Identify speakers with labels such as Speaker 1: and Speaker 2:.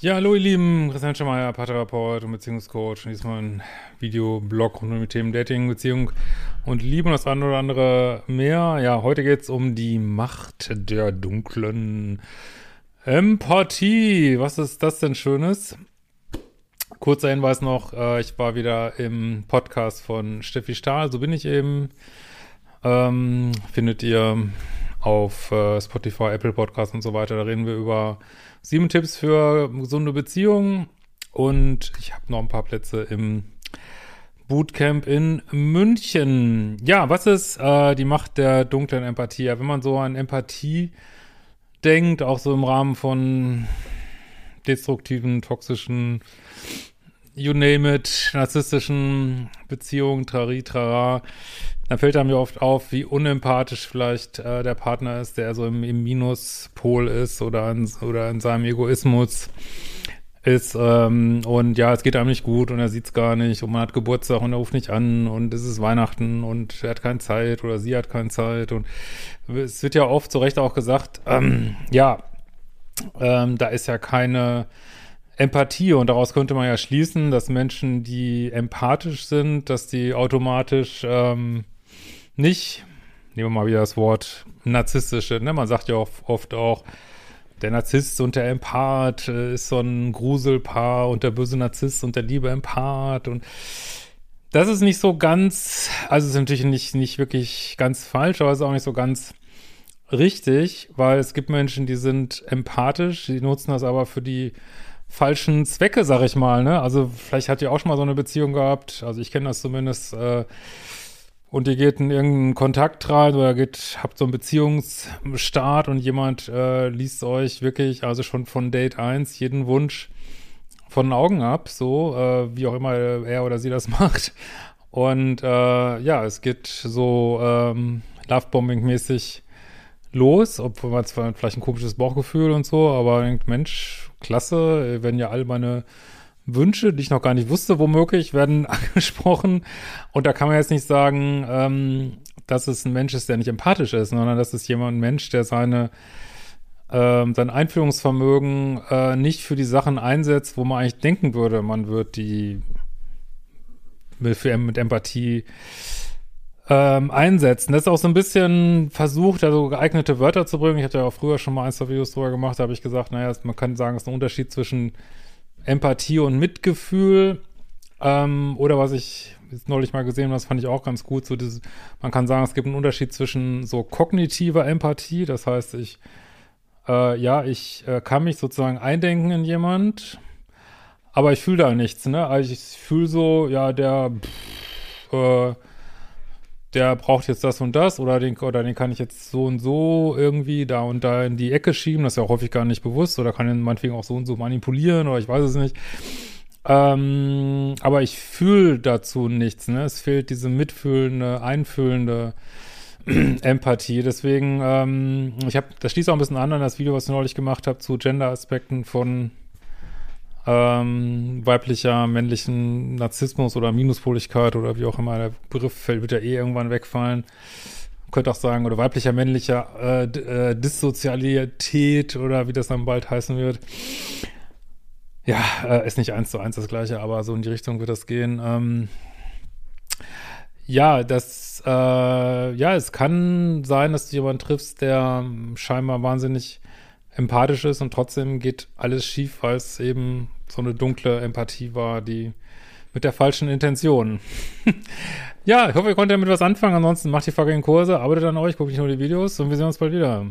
Speaker 1: Ja, hallo ihr Lieben, Christian Schemeier, Paartherapeut und Beziehungscoach und diesmal ein Videoblog rund um die Themen Dating, Beziehung und Liebe und das eine oder andere mehr. Ja, heute geht's um die Macht der dunklen Empathie. Was ist das denn Schönes? Kurzer Hinweis noch, äh, ich war wieder im Podcast von Steffi Stahl, so bin ich eben. Ähm, findet ihr auf äh, Spotify, Apple Podcasts und so weiter. Da reden wir über sieben Tipps für gesunde Beziehungen und ich habe noch ein paar Plätze im Bootcamp in München. Ja, was ist äh, die Macht der dunklen Empathie? Ja, wenn man so an Empathie denkt, auch so im Rahmen von destruktiven, toxischen, you name it, narzisstischen Beziehungen, trari, trara, dann fällt einem ja oft auf, wie unempathisch vielleicht äh, der Partner ist, der so im, im Minuspol ist oder in, oder in seinem Egoismus ist. Ähm, und ja, es geht einem nicht gut und er sieht's gar nicht und man hat Geburtstag und er ruft nicht an und es ist Weihnachten und er hat keine Zeit oder sie hat keine Zeit. Und es wird ja oft zu Recht auch gesagt, ähm, ja, ähm, da ist ja keine Empathie und daraus könnte man ja schließen, dass Menschen, die empathisch sind, dass die automatisch ähm, nicht, nehmen wir mal wieder das Wort narzisstische, ne? Man sagt ja oft, auch, der Narzisst und der Empath äh, ist so ein Gruselpaar und der böse Narzisst und der liebe Empath und das ist nicht so ganz, also ist natürlich nicht, nicht wirklich ganz falsch, aber es ist auch nicht so ganz richtig, weil es gibt Menschen, die sind empathisch, die nutzen das aber für die falschen Zwecke, sag ich mal, ne? Also vielleicht hat ihr auch schon mal so eine Beziehung gehabt, also ich kenne das zumindest, äh, und ihr geht in irgendeinen Kontakt rein oder geht, habt so einen Beziehungsstart und jemand äh, liest euch wirklich, also schon von Date 1, jeden Wunsch von den Augen ab, so, äh, wie auch immer er oder sie das macht. Und äh, ja, es geht so ähm, Lovebombing-mäßig los, obwohl man zwar vielleicht ein komisches Bauchgefühl und so, aber denkt, Mensch, klasse, werden ja all meine Wünsche, die ich noch gar nicht wusste, womöglich, werden angesprochen. Und da kann man jetzt nicht sagen, ähm, dass es ein Mensch ist, der nicht empathisch ist, sondern dass es jemand, ein Mensch, der seine ähm, sein Einfühlungsvermögen äh, nicht für die Sachen einsetzt, wo man eigentlich denken würde, man wird die mit, mit Empathie ähm, einsetzen. Das ist auch so ein bisschen versucht, also geeignete Wörter zu bringen. Ich hatte ja auch früher schon mal ein, zwei Videos drüber gemacht, da habe ich gesagt, naja, man kann sagen, es ist ein Unterschied zwischen Empathie und Mitgefühl. Ähm, oder was ich jetzt neulich mal gesehen habe, das fand ich auch ganz gut. So dieses, man kann sagen, es gibt einen Unterschied zwischen so kognitiver Empathie, das heißt, ich, äh, ja, ich äh, kann mich sozusagen eindenken in jemand, aber ich fühle da nichts, ne? Also ich fühle so, ja, der, pff, äh, der braucht jetzt das und das oder den, oder den kann ich jetzt so und so irgendwie da und da in die Ecke schieben, das ist ja auch häufig gar nicht bewusst oder kann ihn meinetwegen auch so und so manipulieren oder ich weiß es nicht. Ähm, aber ich fühle dazu nichts, ne? Es fehlt diese mitfühlende, einfühlende Empathie. Deswegen, ähm, ich habe, das schließt auch ein bisschen an an das Video, was ich neulich gemacht habe zu Gender-Aspekten von ähm, weiblicher, männlichen Narzissmus oder Minuspoligkeit oder wie auch immer der Begriff fällt, wird ja eh irgendwann wegfallen. Könnte auch sagen, oder weiblicher, männlicher äh, äh, Dissozialität oder wie das dann bald heißen wird. Ja, äh, ist nicht eins zu eins das gleiche, aber so in die Richtung wird das gehen. Ähm, ja, das, äh, ja, es kann sein, dass du jemanden triffst, der scheinbar wahnsinnig empathisch ist und trotzdem geht alles schief, weil es eben so eine dunkle Empathie war, die mit der falschen Intention. ja, ich hoffe, ihr konntet damit was anfangen. Ansonsten macht die fucking Kurse, arbeitet an euch, guckt nicht nur die Videos und wir sehen uns bald wieder.